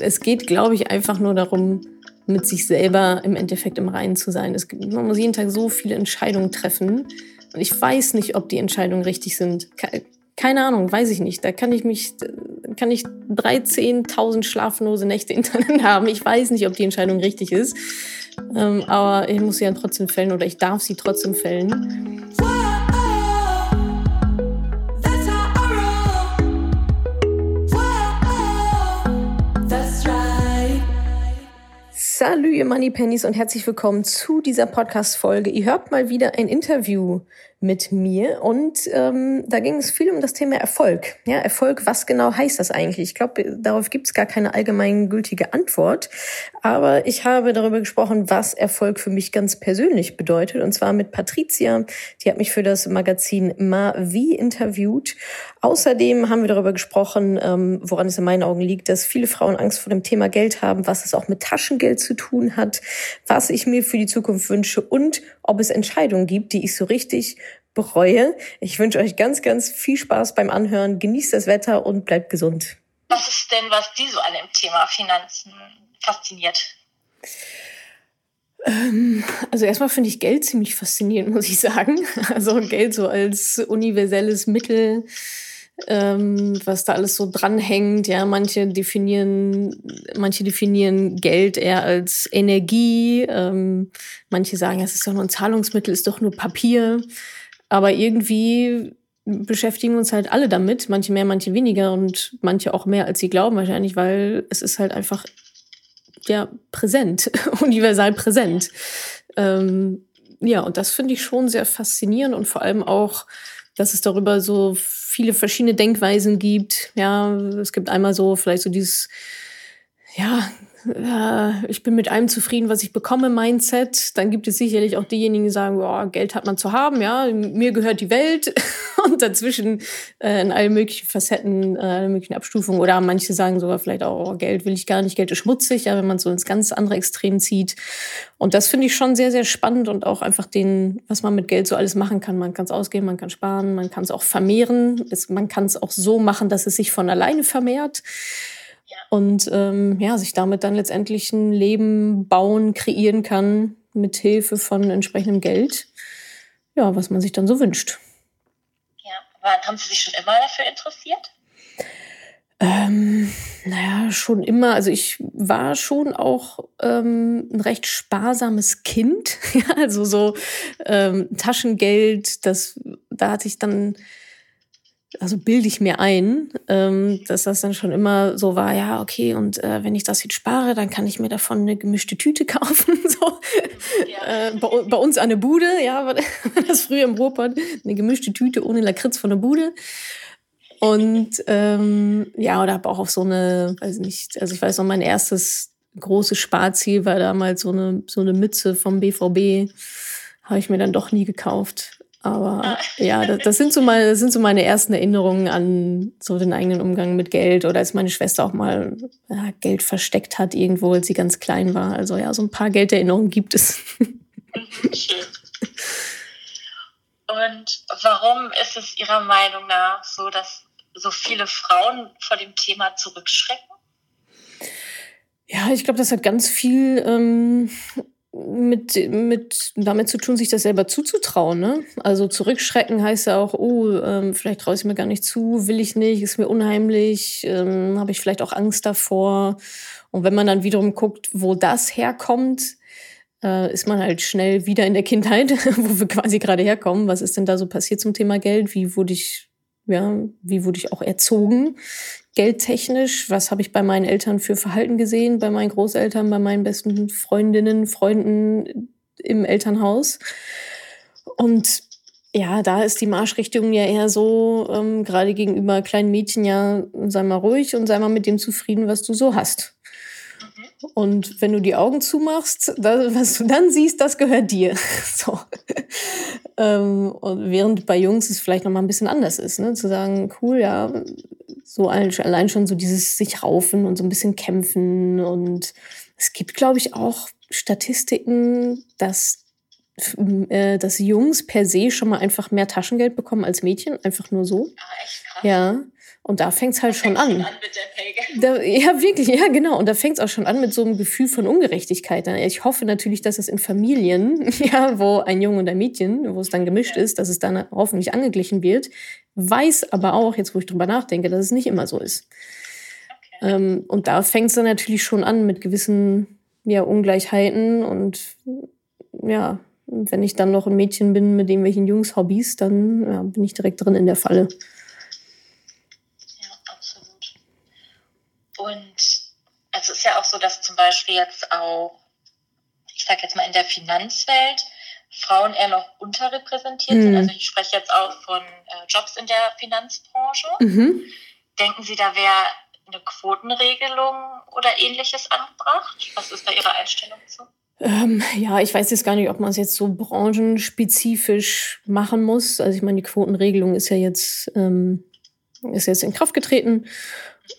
es geht, glaube ich, einfach nur darum, mit sich selber im Endeffekt im Reinen zu sein. Es gibt, man muss jeden Tag so viele Entscheidungen treffen. Und ich weiß nicht, ob die Entscheidungen richtig sind. Keine Ahnung, weiß ich nicht. Da kann ich mich, kann ich 13.000 schlaflose Nächte hintereinander haben. Ich weiß nicht, ob die Entscheidung richtig ist. Ähm, aber ich muss sie ja trotzdem fällen oder ich darf sie trotzdem fällen. Salut, ihr Moneypennies und herzlich willkommen zu dieser Podcast-Folge. Ihr hört mal wieder ein Interview mit mir und ähm, da ging es viel um das Thema Erfolg. Ja, Erfolg, was genau heißt das eigentlich? Ich glaube, darauf gibt es gar keine allgemeingültige Antwort, aber ich habe darüber gesprochen, was Erfolg für mich ganz persönlich bedeutet und zwar mit Patricia. Die hat mich für das Magazin Ma Wie interviewt. Außerdem haben wir darüber gesprochen, ähm, woran es in meinen Augen liegt, dass viele Frauen Angst vor dem Thema Geld haben, was es auch mit Taschengeld zu tun hat, was ich mir für die Zukunft wünsche und ob es Entscheidungen gibt, die ich so richtig bereue. Ich wünsche euch ganz, ganz viel Spaß beim Anhören. Genießt das Wetter und bleibt gesund. Was ist denn, was die so an dem Thema Finanzen fasziniert? Ähm, also erstmal finde ich Geld ziemlich faszinierend, muss ich sagen. Also Geld so als universelles Mittel, ähm, was da alles so dranhängt. Ja, manche definieren, manche definieren Geld eher als Energie. Ähm, manche sagen, es ist doch nur ein Zahlungsmittel, ist doch nur Papier. Aber irgendwie beschäftigen uns halt alle damit, manche mehr, manche weniger und manche auch mehr, als sie glauben wahrscheinlich, weil es ist halt einfach ja präsent, universal präsent. Ähm, ja, und das finde ich schon sehr faszinierend und vor allem auch, dass es darüber so viele verschiedene Denkweisen gibt. Ja, es gibt einmal so vielleicht so dieses ja, ich bin mit allem zufrieden, was ich bekomme, Mindset. Dann gibt es sicherlich auch diejenigen, die sagen, oh, Geld hat man zu haben, ja, mir gehört die Welt und dazwischen äh, in allen möglichen Facetten, äh, allen möglichen Abstufungen. Oder manche sagen sogar vielleicht auch, oh, Geld will ich gar nicht, Geld ist schmutzig, ja, wenn man so ins ganz andere Extrem zieht. Und das finde ich schon sehr, sehr spannend und auch einfach den, was man mit Geld so alles machen kann. Man kann es ausgeben, man kann sparen, man kann es auch vermehren, es, man kann es auch so machen, dass es sich von alleine vermehrt und ähm, ja, sich damit dann letztendlich ein Leben bauen, kreieren kann mit Hilfe von entsprechendem Geld, ja, was man sich dann so wünscht. Ja, aber haben Sie sich schon immer dafür interessiert? Ähm, naja, schon immer. Also ich war schon auch ähm, ein recht sparsames Kind. also so ähm, Taschengeld, das da hatte ich dann also bilde ich mir ein, ähm, dass das dann schon immer so war, ja, okay, und äh, wenn ich das jetzt spare, dann kann ich mir davon eine gemischte Tüte kaufen. so. Ja. Äh, bei, bei, uns an der Bude, ja, war das früher im Ruhrpott, eine gemischte Tüte ohne Lakritz von der Bude. Und ähm, ja, oder habe auch auf so eine, weiß nicht, also ich weiß noch, mein erstes großes Sparziel war damals so eine, so eine Mütze vom BVB. Habe ich mir dann doch nie gekauft. Aber ah. ja, das, das, sind so meine, das sind so meine ersten Erinnerungen an so den eigenen Umgang mit Geld oder als meine Schwester auch mal ja, Geld versteckt hat irgendwo, als sie ganz klein war. Also ja, so ein paar Gelderinnerungen gibt es. Schön. Und warum ist es Ihrer Meinung nach so, dass so viele Frauen vor dem Thema zurückschrecken? Ja, ich glaube, das hat ganz viel ähm, mit, mit damit zu tun, sich das selber zuzutrauen. Ne? Also zurückschrecken heißt ja auch, oh, ähm, vielleicht traue ich mir gar nicht zu, will ich nicht, ist mir unheimlich, ähm, habe ich vielleicht auch Angst davor. Und wenn man dann wiederum guckt, wo das herkommt, äh, ist man halt schnell wieder in der Kindheit, wo wir quasi gerade herkommen. Was ist denn da so passiert zum Thema Geld? Wie wurde ich ja, wie wurde ich auch erzogen? Geldtechnisch, was habe ich bei meinen Eltern für Verhalten gesehen, bei meinen Großeltern, bei meinen besten Freundinnen, Freunden im Elternhaus? Und ja, da ist die Marschrichtung ja eher so, ähm, gerade gegenüber kleinen Mädchen, ja, sei mal ruhig und sei mal mit dem zufrieden, was du so hast. Und wenn du die Augen zumachst, das, was du dann siehst, das gehört dir. so. ähm, und während bei Jungs es vielleicht noch mal ein bisschen anders ist, ne? zu sagen, cool, ja, so allein schon so dieses sich raufen und so ein bisschen kämpfen. Und es gibt, glaube ich, auch Statistiken, dass äh, dass Jungs per se schon mal einfach mehr Taschengeld bekommen als Mädchen, einfach nur so. Ah, echt krass. Ja. Und da fängt es halt schon an. da, ja, wirklich, ja, genau. Und da fängt es auch schon an mit so einem Gefühl von Ungerechtigkeit. Ich hoffe natürlich, dass es in Familien, ja, wo ein Junge und ein Mädchen, wo es dann gemischt ja. ist, dass es dann hoffentlich angeglichen wird. Weiß aber auch, jetzt wo ich drüber nachdenke, dass es nicht immer so ist. Okay. Ähm, und da fängt es dann natürlich schon an mit gewissen ja, Ungleichheiten und ja, wenn ich dann noch ein Mädchen bin mit irgendwelchen Jungs-Hobbys, dann ja, bin ich direkt drin in der Falle. Und also es ist ja auch so, dass zum Beispiel jetzt auch, ich sag jetzt mal in der Finanzwelt, Frauen eher noch unterrepräsentiert mhm. sind. Also ich spreche jetzt auch von äh, Jobs in der Finanzbranche. Mhm. Denken Sie, da wäre eine Quotenregelung oder ähnliches angebracht? Was ist da Ihre Einstellung zu? Ähm, ja, ich weiß jetzt gar nicht, ob man es jetzt so branchenspezifisch machen muss. Also ich meine, die Quotenregelung ist ja jetzt, ähm, ist jetzt in Kraft getreten.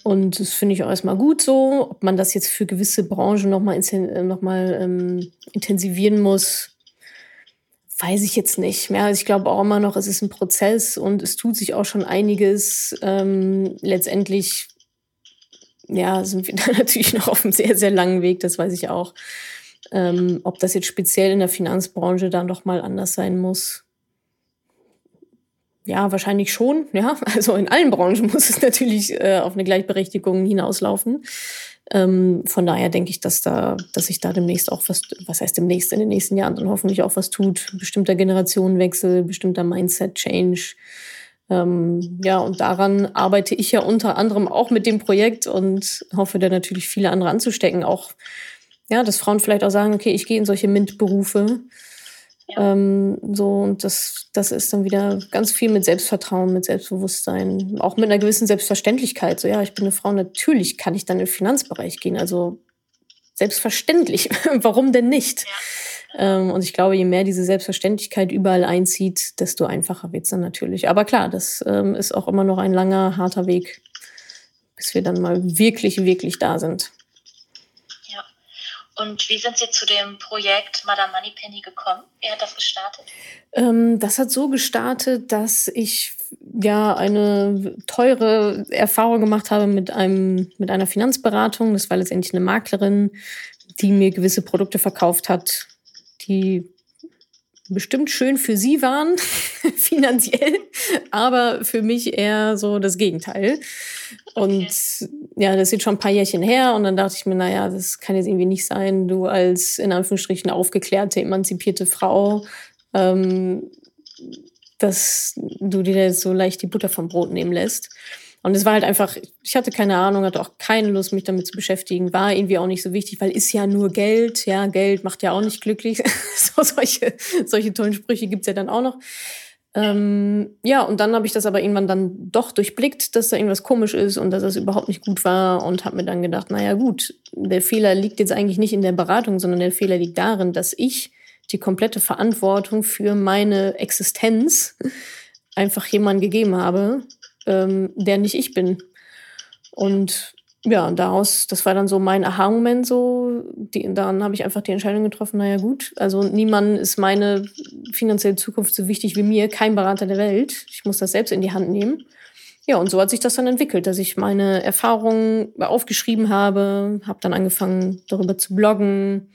Und das finde ich auch erstmal gut so. Ob man das jetzt für gewisse Branchen nochmal äh, noch mal, ähm, intensivieren muss, weiß ich jetzt nicht mehr. Also ich glaube auch immer noch, es ist ein Prozess und es tut sich auch schon einiges. Ähm, letztendlich, ja, sind wir da natürlich noch auf einem sehr, sehr langen Weg, das weiß ich auch. Ähm, ob das jetzt speziell in der Finanzbranche da nochmal anders sein muss, ja, wahrscheinlich schon. Ja, also in allen Branchen muss es natürlich äh, auf eine Gleichberechtigung hinauslaufen. Ähm, von daher denke ich, dass da, dass sich da demnächst auch was, was heißt demnächst in den nächsten Jahren dann hoffentlich auch was tut. Bestimmter Generationenwechsel, bestimmter Mindset-Change. Ähm, ja, und daran arbeite ich ja unter anderem auch mit dem Projekt und hoffe da natürlich viele andere anzustecken. Auch, ja, dass Frauen vielleicht auch sagen, okay, ich gehe in solche MINT-Berufe ähm, so, und das, das ist dann wieder ganz viel mit Selbstvertrauen, mit Selbstbewusstsein, auch mit einer gewissen Selbstverständlichkeit. So, ja, ich bin eine Frau, natürlich kann ich dann in den Finanzbereich gehen. Also selbstverständlich. Warum denn nicht? Ja. Ähm, und ich glaube, je mehr diese Selbstverständlichkeit überall einzieht, desto einfacher wird es dann natürlich. Aber klar, das ähm, ist auch immer noch ein langer, harter Weg, bis wir dann mal wirklich, wirklich da sind. Und wie sind Sie zu dem Projekt Madame Moneypenny gekommen? Wie hat das gestartet? Ähm, das hat so gestartet, dass ich ja eine teure Erfahrung gemacht habe mit einem mit einer Finanzberatung. Das war letztendlich eine Maklerin, die mir gewisse Produkte verkauft hat, die bestimmt schön für sie waren, finanziell, aber für mich eher so das Gegenteil. Und okay. ja, das ist jetzt schon ein paar Jährchen her und dann dachte ich mir, naja, das kann jetzt irgendwie nicht sein, du als in Anführungsstrichen aufgeklärte, emanzipierte Frau, ähm, dass du dir jetzt so leicht die Butter vom Brot nehmen lässt. Und es war halt einfach, ich hatte keine Ahnung, hatte auch keine Lust, mich damit zu beschäftigen, war irgendwie auch nicht so wichtig, weil ist ja nur Geld, ja, Geld macht ja auch nicht glücklich. so solche, solche tollen Sprüche gibt's ja dann auch noch. Ähm, ja, und dann habe ich das aber irgendwann dann doch durchblickt, dass da irgendwas komisch ist und dass das überhaupt nicht gut war und habe mir dann gedacht, naja gut, der Fehler liegt jetzt eigentlich nicht in der Beratung, sondern der Fehler liegt darin, dass ich die komplette Verantwortung für meine Existenz einfach jemandem gegeben habe, ähm, der nicht ich bin. Und ja, daraus, das war dann so mein Aha-Moment so. Die, dann habe ich einfach die Entscheidung getroffen, naja gut, also niemand ist meine finanzielle Zukunft so wichtig wie mir, kein Berater der Welt. Ich muss das selbst in die Hand nehmen. Ja, und so hat sich das dann entwickelt, dass ich meine Erfahrungen aufgeschrieben habe, habe dann angefangen, darüber zu bloggen.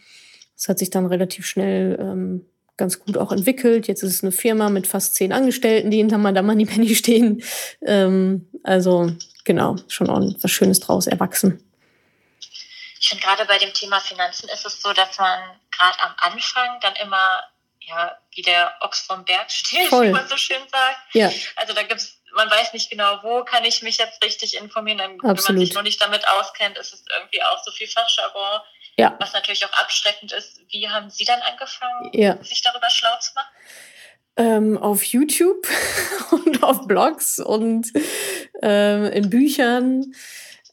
Das hat sich dann relativ schnell ähm, ganz gut auch entwickelt. Jetzt ist es eine Firma mit fast zehn Angestellten, die hinter Madame Moneypenny stehen. Ähm, also genau, schon auch was Schönes draus erwachsen. Ich finde gerade bei dem Thema Finanzen ist es so, dass man gerade am Anfang dann immer, ja, wie der Ochs vom Berg steht, Voll. wie man so schön sagt. Ja. Also da gibt's, man weiß nicht genau, wo kann ich mich jetzt richtig informieren. Dann, wenn man sich noch nicht damit auskennt, ist es irgendwie auch so viel Fachjargon ja. Was natürlich auch abschreckend ist. Wie haben Sie dann angefangen, ja. sich darüber schlau zu machen? Ähm, auf YouTube und auf Blogs und ähm, in Büchern.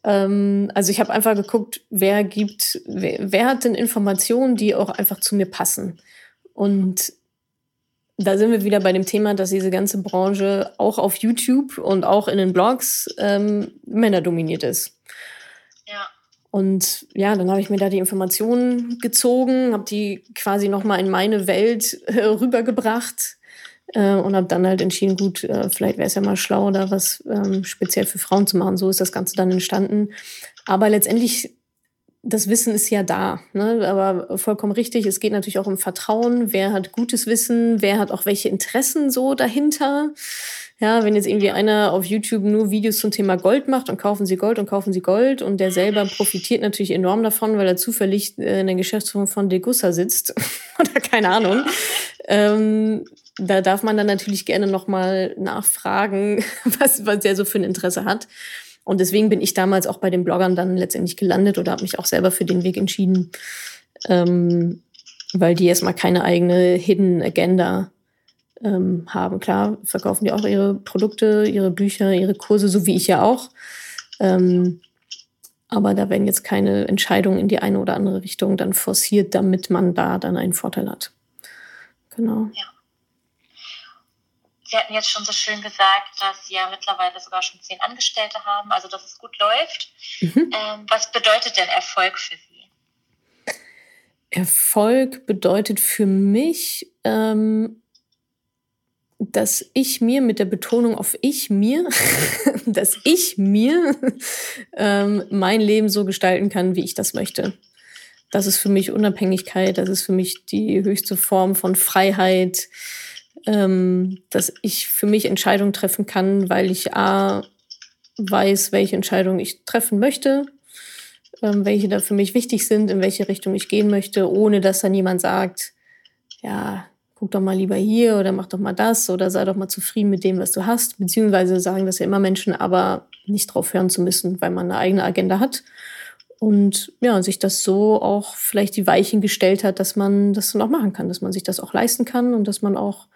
Ähm, also ich habe einfach geguckt, wer gibt, wer, wer hat denn Informationen, die auch einfach zu mir passen. Und da sind wir wieder bei dem Thema, dass diese ganze Branche auch auf YouTube und auch in den Blogs ähm, männerdominiert ist. Und ja, dann habe ich mir da die Informationen gezogen, habe die quasi nochmal in meine Welt äh, rübergebracht. Äh, und habe dann halt entschieden, gut, äh, vielleicht wäre es ja mal schlau, da was ähm, speziell für Frauen zu machen. So ist das Ganze dann entstanden. Aber letztendlich das Wissen ist ja da, ne? aber vollkommen richtig. Es geht natürlich auch um Vertrauen. Wer hat gutes Wissen? Wer hat auch welche Interessen so dahinter? Ja, wenn jetzt irgendwie einer auf YouTube nur Videos zum Thema Gold macht und kaufen Sie Gold und kaufen Sie Gold und der selber profitiert natürlich enorm davon, weil er zufällig äh, in der Geschäftsführung von Degussa sitzt oder keine Ahnung. Ähm, da darf man dann natürlich gerne nochmal nachfragen, was, was der so für ein Interesse hat. Und deswegen bin ich damals auch bei den Bloggern dann letztendlich gelandet oder habe mich auch selber für den Weg entschieden, ähm, weil die erstmal keine eigene Hidden Agenda ähm, haben. Klar, verkaufen die auch ihre Produkte, ihre Bücher, ihre Kurse, so wie ich ja auch. Ähm, aber da werden jetzt keine Entscheidungen in die eine oder andere Richtung dann forciert, damit man da dann einen Vorteil hat. Genau. Ja. Sie hatten jetzt schon so schön gesagt, dass Sie ja mittlerweile sogar schon zehn Angestellte haben, also dass es gut läuft. Mhm. Ähm, was bedeutet denn Erfolg für Sie? Erfolg bedeutet für mich, ähm, dass ich mir mit der Betonung auf ich mir, dass ich mir ähm, mein Leben so gestalten kann, wie ich das möchte. Das ist für mich Unabhängigkeit, das ist für mich die höchste Form von Freiheit, ähm, dass ich für mich Entscheidungen treffen kann, weil ich A weiß, welche Entscheidungen ich treffen möchte, ähm, welche da für mich wichtig sind, in welche Richtung ich gehen möchte, ohne dass dann jemand sagt, ja, guck doch mal lieber hier oder mach doch mal das oder sei doch mal zufrieden mit dem, was du hast. Beziehungsweise sagen das ja immer Menschen, aber nicht drauf hören zu müssen, weil man eine eigene Agenda hat. Und ja, sich das so auch vielleicht die Weichen gestellt hat, dass man das dann auch machen kann, dass man sich das auch leisten kann und dass man auch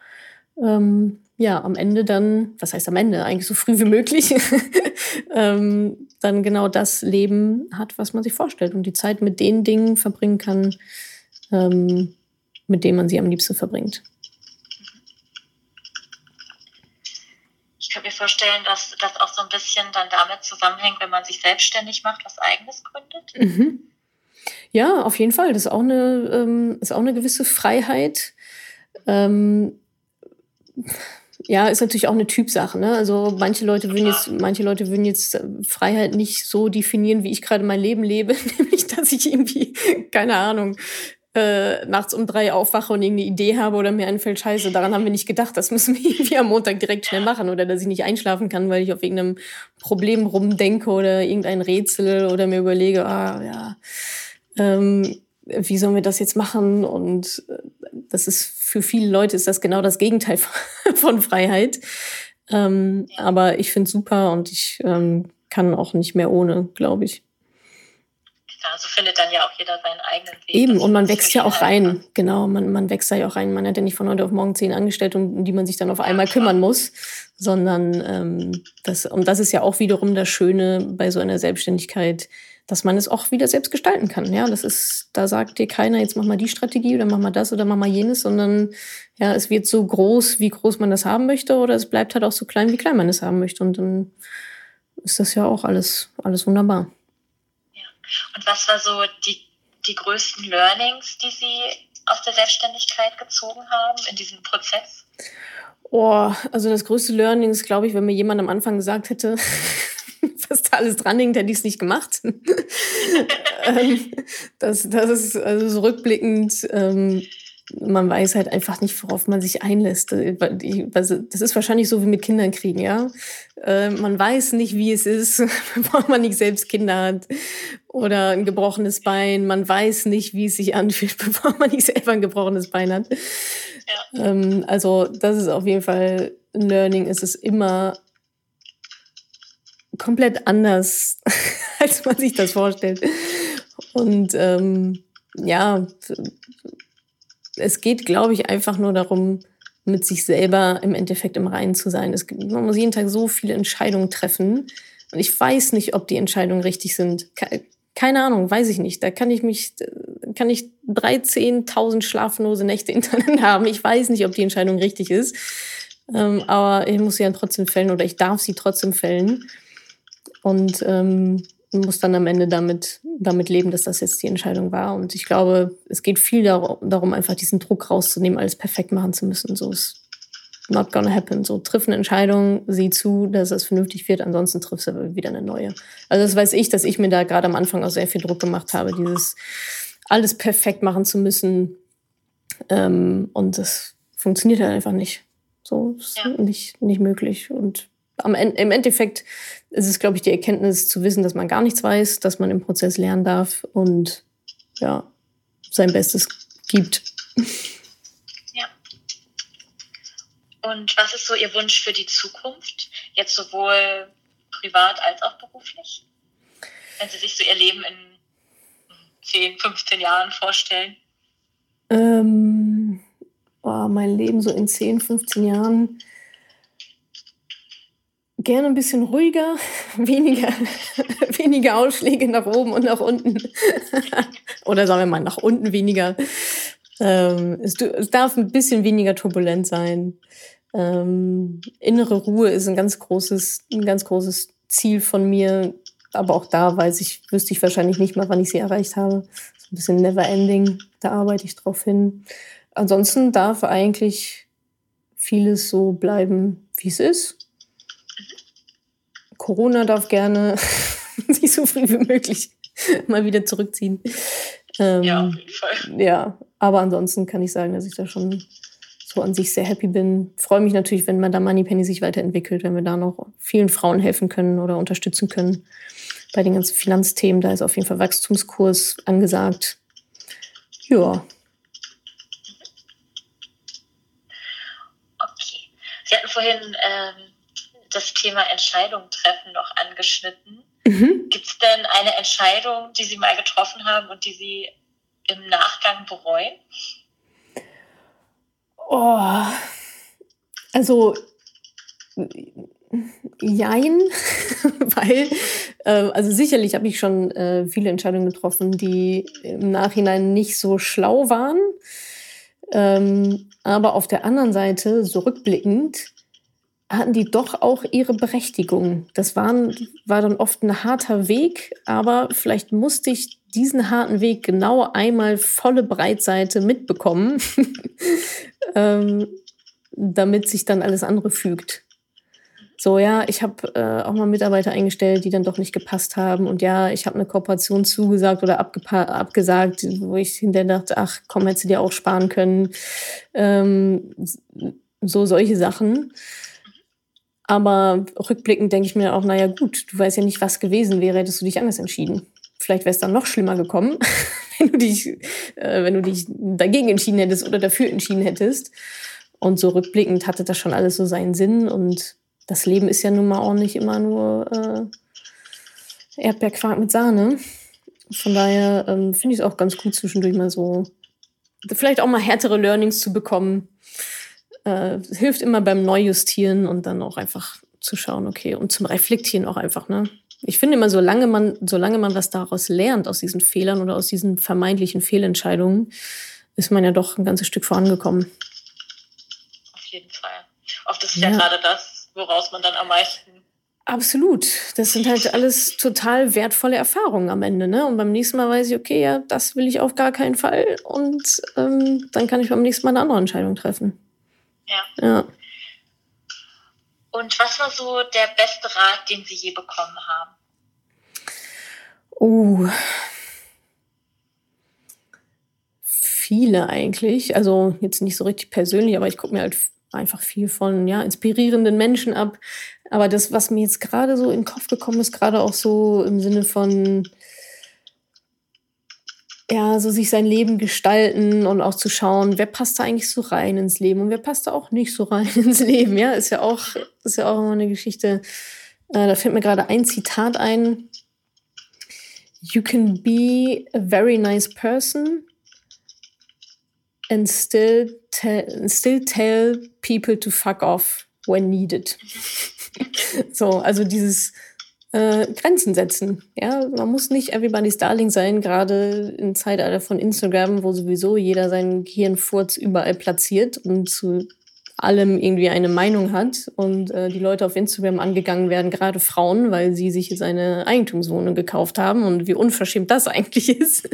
ähm, ja, am Ende dann, was heißt am Ende, eigentlich so früh wie möglich, ähm, dann genau das Leben hat, was man sich vorstellt und die Zeit mit den Dingen verbringen kann, ähm, mit denen man sie am liebsten verbringt. Ich kann mir vorstellen, dass das auch so ein bisschen dann damit zusammenhängt, wenn man sich selbstständig macht, was eigenes gründet. Mhm. Ja, auf jeden Fall. Das ist auch eine, ähm, ist auch eine gewisse Freiheit. Ähm, ja, ist natürlich auch eine Typsache. Ne? Also manche Leute würden jetzt, manche Leute würden jetzt äh, Freiheit nicht so definieren, wie ich gerade mein Leben lebe, nämlich dass ich irgendwie, keine Ahnung, äh, nachts um drei aufwache und irgendeine Idee habe oder mir einfällt, scheiße, daran haben wir nicht gedacht, das müssen wir irgendwie am Montag direkt schnell machen oder dass ich nicht einschlafen kann, weil ich auf irgendeinem Problem rumdenke oder irgendein Rätsel oder mir überlege, ah ja, ähm, wie sollen wir das jetzt machen? Und äh, das ist für viele Leute ist das genau das Gegenteil von Freiheit. Ähm. Aber ich finde es super und ich ähm, kann auch nicht mehr ohne, glaube ich. Ja, so findet dann ja auch jeder seinen eigenen Weg. Eben, und man wächst ja auch rein. Genau, man, man wächst da ja auch rein. Man hat ja nicht von heute auf morgen zehn Angestellte, um die man sich dann auf einmal ja, kümmern muss, sondern ähm, das, und das ist ja auch wiederum das Schöne bei so einer Selbstständigkeit, dass man es auch wieder selbst gestalten kann. Ja, das ist, da sagt dir keiner, jetzt mach mal die Strategie oder mach mal das oder mach mal jenes, sondern ja, es wird so groß, wie groß man das haben möchte, oder es bleibt halt auch so klein, wie klein man es haben möchte. Und dann ist das ja auch alles, alles wunderbar. Und was war so die, die größten Learnings, die Sie aus der Selbstständigkeit gezogen haben in diesem Prozess? Oh, also das größte Learning ist, glaube ich, wenn mir jemand am Anfang gesagt hätte, was da alles dran hängt, hätte ich es nicht gemacht. ähm, das, das ist also so rückblickend, ähm, man weiß halt einfach nicht, worauf man sich einlässt. Das ist wahrscheinlich so wie mit Kindern kriegen, ja. Äh, man weiß nicht, wie es ist, bevor man nicht selbst Kinder hat oder ein gebrochenes Bein. Man weiß nicht, wie es sich anfühlt, bevor man nicht selber ein gebrochenes Bein hat. Ja. Ähm, also das ist auf jeden Fall ein Learning. Es ist immer komplett anders, als man sich das vorstellt. Und ähm, ja, es geht, glaube ich, einfach nur darum, mit sich selber im Endeffekt im Reinen zu sein. Es, man muss jeden Tag so viele Entscheidungen treffen. Und ich weiß nicht, ob die Entscheidungen richtig sind. Keine Ahnung, weiß ich nicht. Da kann ich mich, kann ich 13.000 schlaflose Nächte hintereinander haben. Ich weiß nicht, ob die Entscheidung richtig ist. Ähm, aber ich muss sie dann trotzdem fällen oder ich darf sie trotzdem fällen und ähm, muss dann am Ende damit, damit leben, dass das jetzt die Entscheidung war. Und ich glaube, es geht viel darum, einfach diesen Druck rauszunehmen, alles perfekt machen zu müssen. So ist, not gonna happen. So, triff eine Entscheidung, sieh zu, dass es vernünftig wird, ansonsten triffst du wieder eine neue. Also das weiß ich, dass ich mir da gerade am Anfang auch sehr viel Druck gemacht habe, dieses alles perfekt machen zu müssen. Ähm, und das funktioniert halt einfach nicht. So, ist ja. nicht, nicht möglich. Und am, im Endeffekt ist es, glaube ich, die Erkenntnis zu wissen, dass man gar nichts weiß, dass man im Prozess lernen darf und ja, sein Bestes gibt. Und was ist so Ihr Wunsch für die Zukunft? Jetzt sowohl privat als auch beruflich? Wenn Sie sich so Ihr Leben in 10, 15 Jahren vorstellen? Ähm, oh, mein Leben so in 10, 15 Jahren. Gerne ein bisschen ruhiger, weniger, weniger Ausschläge nach oben und nach unten. Oder sagen wir mal nach unten weniger. Ähm, es, es, darf ein bisschen weniger turbulent sein. Ähm, innere Ruhe ist ein ganz großes, ein ganz großes Ziel von mir. Aber auch da weiß ich, wüsste ich wahrscheinlich nicht mal, wann ich sie erreicht habe. So ein bisschen never ending. Da arbeite ich drauf hin. Ansonsten darf eigentlich vieles so bleiben, wie es ist. Corona darf gerne sich so früh wie möglich mal wieder zurückziehen. Ähm, ja, auf jeden Fall. Ja, aber ansonsten kann ich sagen, dass ich da schon so an sich sehr happy bin. Freue mich natürlich, wenn man da Moneypenny sich weiterentwickelt, wenn wir da noch vielen Frauen helfen können oder unterstützen können bei den ganzen Finanzthemen. Da ist auf jeden Fall Wachstumskurs angesagt. Ja. Okay. Sie hatten vorhin ähm, das Thema Entscheidungen treffen noch angeschnitten. Mhm. Gibt es denn eine Entscheidung, die Sie mal getroffen haben und die Sie im Nachgang bereuen? Oh, also jein, weil, äh, also sicherlich habe ich schon äh, viele Entscheidungen getroffen, die im Nachhinein nicht so schlau waren. Ähm, aber auf der anderen Seite, so rückblickend, hatten die doch auch ihre Berechtigung. Das waren, war dann oft ein harter Weg, aber vielleicht musste ich diesen harten Weg genau einmal volle Breitseite mitbekommen, ähm, damit sich dann alles andere fügt. So, ja, ich habe äh, auch mal Mitarbeiter eingestellt, die dann doch nicht gepasst haben. Und ja, ich habe eine Kooperation zugesagt oder abgesagt, wo ich hinterher dachte, ach komm, hättest du dir auch sparen können. Ähm, so solche Sachen. Aber rückblickend denke ich mir auch, naja gut, du weißt ja nicht, was gewesen wäre, hättest du dich anders entschieden. Vielleicht wäre es dann noch schlimmer gekommen, wenn du dich, äh, wenn du dich dagegen entschieden hättest oder dafür entschieden hättest. Und so rückblickend hatte das schon alles so seinen Sinn. Und das Leben ist ja nun mal auch nicht immer nur äh, Erdbeerquark mit Sahne. Von daher ähm, finde ich es auch ganz gut, zwischendurch mal so, vielleicht auch mal härtere Learnings zu bekommen äh, hilft immer beim Neujustieren und dann auch einfach zu schauen, okay, und zum Reflektieren auch einfach, ne? Ich finde immer, solange man, solange man was daraus lernt, aus diesen Fehlern oder aus diesen vermeintlichen Fehlentscheidungen, ist man ja doch ein ganzes Stück vorangekommen. Auf jeden Fall. Oft ist ja, ja gerade das, woraus man dann am meisten. Absolut. Das sind halt alles total wertvolle Erfahrungen am Ende, ne? Und beim nächsten Mal weiß ich, okay, ja, das will ich auf gar keinen Fall. Und ähm, dann kann ich beim nächsten Mal eine andere Entscheidung treffen. Ja. ja. Und was war so der beste Rat, den Sie je bekommen haben? Oh. Viele eigentlich. Also jetzt nicht so richtig persönlich, aber ich gucke mir halt einfach viel von ja, inspirierenden Menschen ab. Aber das, was mir jetzt gerade so in den Kopf gekommen ist, gerade auch so im Sinne von ja, so sich sein Leben gestalten und auch zu schauen, wer passt da eigentlich so rein ins Leben und wer passt da auch nicht so rein ins Leben, ja, ist ja auch, ist ja auch immer eine Geschichte. Äh, da fällt mir gerade ein Zitat ein. You can be a very nice person and still tell, still tell people to fuck off when needed. so, also dieses, äh, Grenzen setzen. Ja, man muss nicht everybody's Darling sein, gerade im Zeitalter von Instagram, wo sowieso jeder seinen Gehirnfurz überall platziert und zu allem irgendwie eine Meinung hat und äh, die Leute auf Instagram angegangen werden, gerade Frauen, weil sie sich jetzt eine Eigentumswohnung gekauft haben und wie unverschämt das eigentlich ist.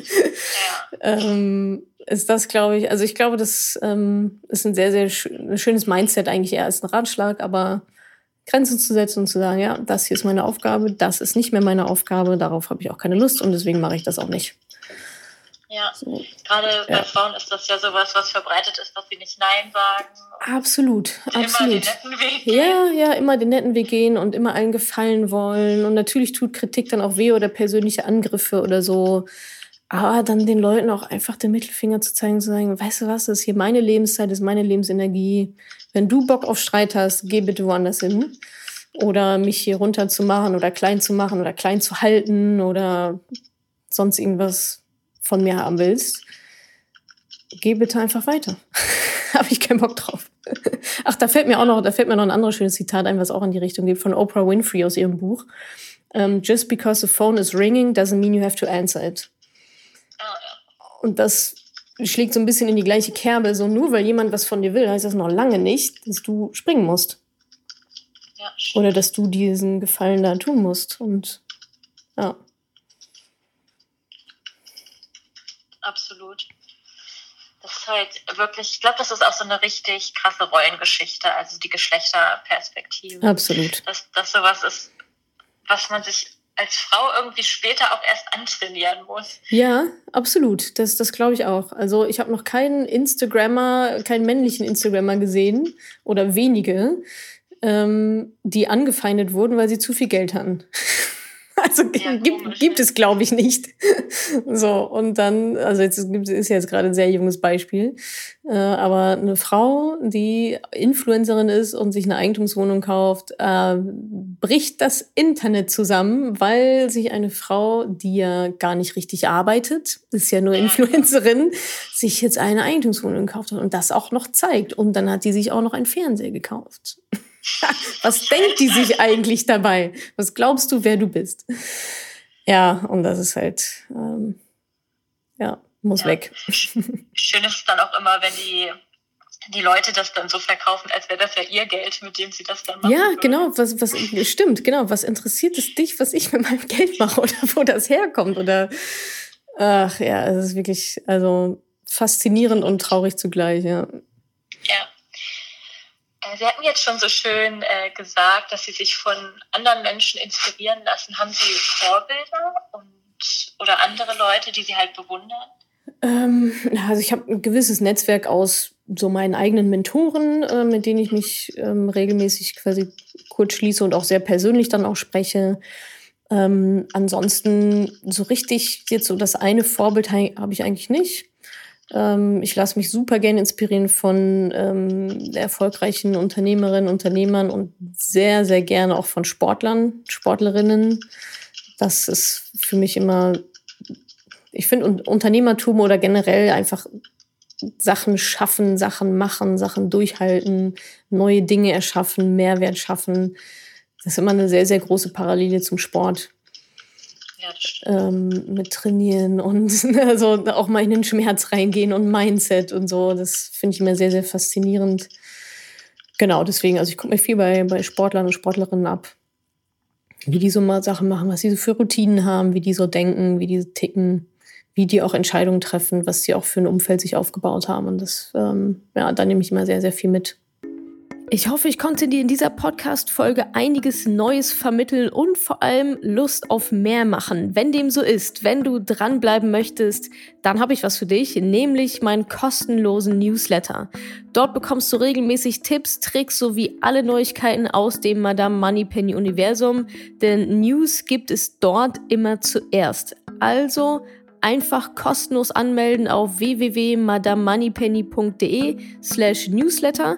ähm, ist das, glaube ich, also ich glaube, das ähm, ist ein sehr, sehr sch schönes Mindset eigentlich eher als ein Ratschlag, aber Grenzen zu setzen und zu sagen, ja, das hier ist meine Aufgabe, das ist nicht mehr meine Aufgabe, darauf habe ich auch keine Lust und deswegen mache ich das auch nicht. Ja, so. gerade ja. bei Frauen ist das ja sowas, was verbreitet ist, dass sie nicht Nein sagen. Absolut, absolut. Immer den netten Weg gehen. Ja, ja, immer den netten Weg gehen und immer allen gefallen wollen. Und natürlich tut Kritik dann auch weh oder persönliche Angriffe oder so. Aber dann den Leuten auch einfach den Mittelfinger zu zeigen, zu sagen, weißt du was, das ist hier meine Lebenszeit, das ist meine Lebensenergie. Wenn du Bock auf Streit hast, geh bitte woanders hin. Oder mich hier runterzumachen oder klein zu machen oder klein zu halten oder sonst irgendwas von mir haben willst, geh bitte einfach weiter. Habe ich keinen Bock drauf. Ach, da fällt mir auch noch, da fällt mir noch ein anderes schönes Zitat ein, was auch in die Richtung geht, von Oprah Winfrey aus ihrem Buch. Um, ähm, Just because the phone is ringing doesn't mean you have to answer it. Und das schlägt so ein bisschen in die gleiche Kerbe. So nur weil jemand was von dir will, heißt das noch lange nicht, dass du springen musst. Ja, Oder dass du diesen Gefallen da tun musst. Und ja. absolut. Das ist halt wirklich, ich glaube, das ist auch so eine richtig krasse Rollengeschichte, also die Geschlechterperspektive. Absolut. Dass das sowas ist, was man sich als Frau irgendwie später auch erst antrainieren muss. Ja, absolut. Das, das glaube ich auch. Also ich habe noch keinen Instagrammer, keinen männlichen Instagrammer gesehen oder wenige, ähm, die angefeindet wurden, weil sie zu viel Geld hatten. Also ja, gibt, gibt es, glaube ich, nicht. so, und dann, also jetzt ist ja jetzt gerade ein sehr junges Beispiel, äh, aber eine Frau, die Influencerin ist und sich eine Eigentumswohnung kauft, äh, bricht das Internet zusammen, weil sich eine Frau, die ja gar nicht richtig arbeitet, ist ja nur Influencerin, sich jetzt eine Eigentumswohnung gekauft hat und das auch noch zeigt. Und dann hat die sich auch noch einen Fernseher gekauft. Was denkt die sich eigentlich dabei? Was glaubst du, wer du bist? Ja, und das ist halt, ähm, ja, muss ja. weg. Schön ist es dann auch immer, wenn die die Leute das dann so verkaufen, als wäre das ja ihr Geld, mit dem sie das dann machen. Ja, würden. genau, was, was stimmt, genau. Was interessiert es dich, was ich mit meinem Geld mache oder wo das herkommt? Oder ach ja, es ist wirklich, also faszinierend und traurig zugleich, ja. Ja. Äh, Sie hatten jetzt schon so schön äh, gesagt, dass Sie sich von anderen Menschen inspirieren lassen. Haben Sie Vorbilder und, oder andere Leute, die Sie halt bewundern? Ähm, also ich habe ein gewisses Netzwerk aus so meinen eigenen Mentoren, äh, mit denen ich mich ähm, regelmäßig quasi kurz schließe und auch sehr persönlich dann auch spreche. Ähm, ansonsten so richtig jetzt so das eine Vorbild habe ich eigentlich nicht. Ähm, ich lasse mich super gerne inspirieren von ähm, erfolgreichen Unternehmerinnen, Unternehmern und sehr, sehr gerne auch von Sportlern, Sportlerinnen. Das ist für mich immer, ich finde Unternehmertum oder generell einfach Sachen schaffen, Sachen machen, Sachen durchhalten, neue Dinge erschaffen, Mehrwert schaffen. Das ist immer eine sehr, sehr große Parallele zum Sport ähm, mit trainieren und also auch mal in den Schmerz reingehen und Mindset und so. Das finde ich immer sehr, sehr faszinierend. Genau, deswegen, also ich gucke mir viel bei, bei Sportlern und Sportlerinnen ab, wie die so mal Sachen machen, was sie so für Routinen haben, wie die so denken, wie die ticken, wie die auch Entscheidungen treffen, was sie auch für ein Umfeld sich aufgebaut haben. Und das, ähm, ja, da nehme ich immer sehr, sehr viel mit. Ich hoffe, ich konnte dir in dieser Podcast-Folge einiges Neues vermitteln und vor allem Lust auf mehr machen. Wenn dem so ist, wenn du dranbleiben möchtest, dann habe ich was für dich, nämlich meinen kostenlosen Newsletter. Dort bekommst du regelmäßig Tipps, Tricks sowie alle Neuigkeiten aus dem Madame Moneypenny Universum, denn News gibt es dort immer zuerst. Also einfach kostenlos anmelden auf www.madamoneypenny.de slash newsletter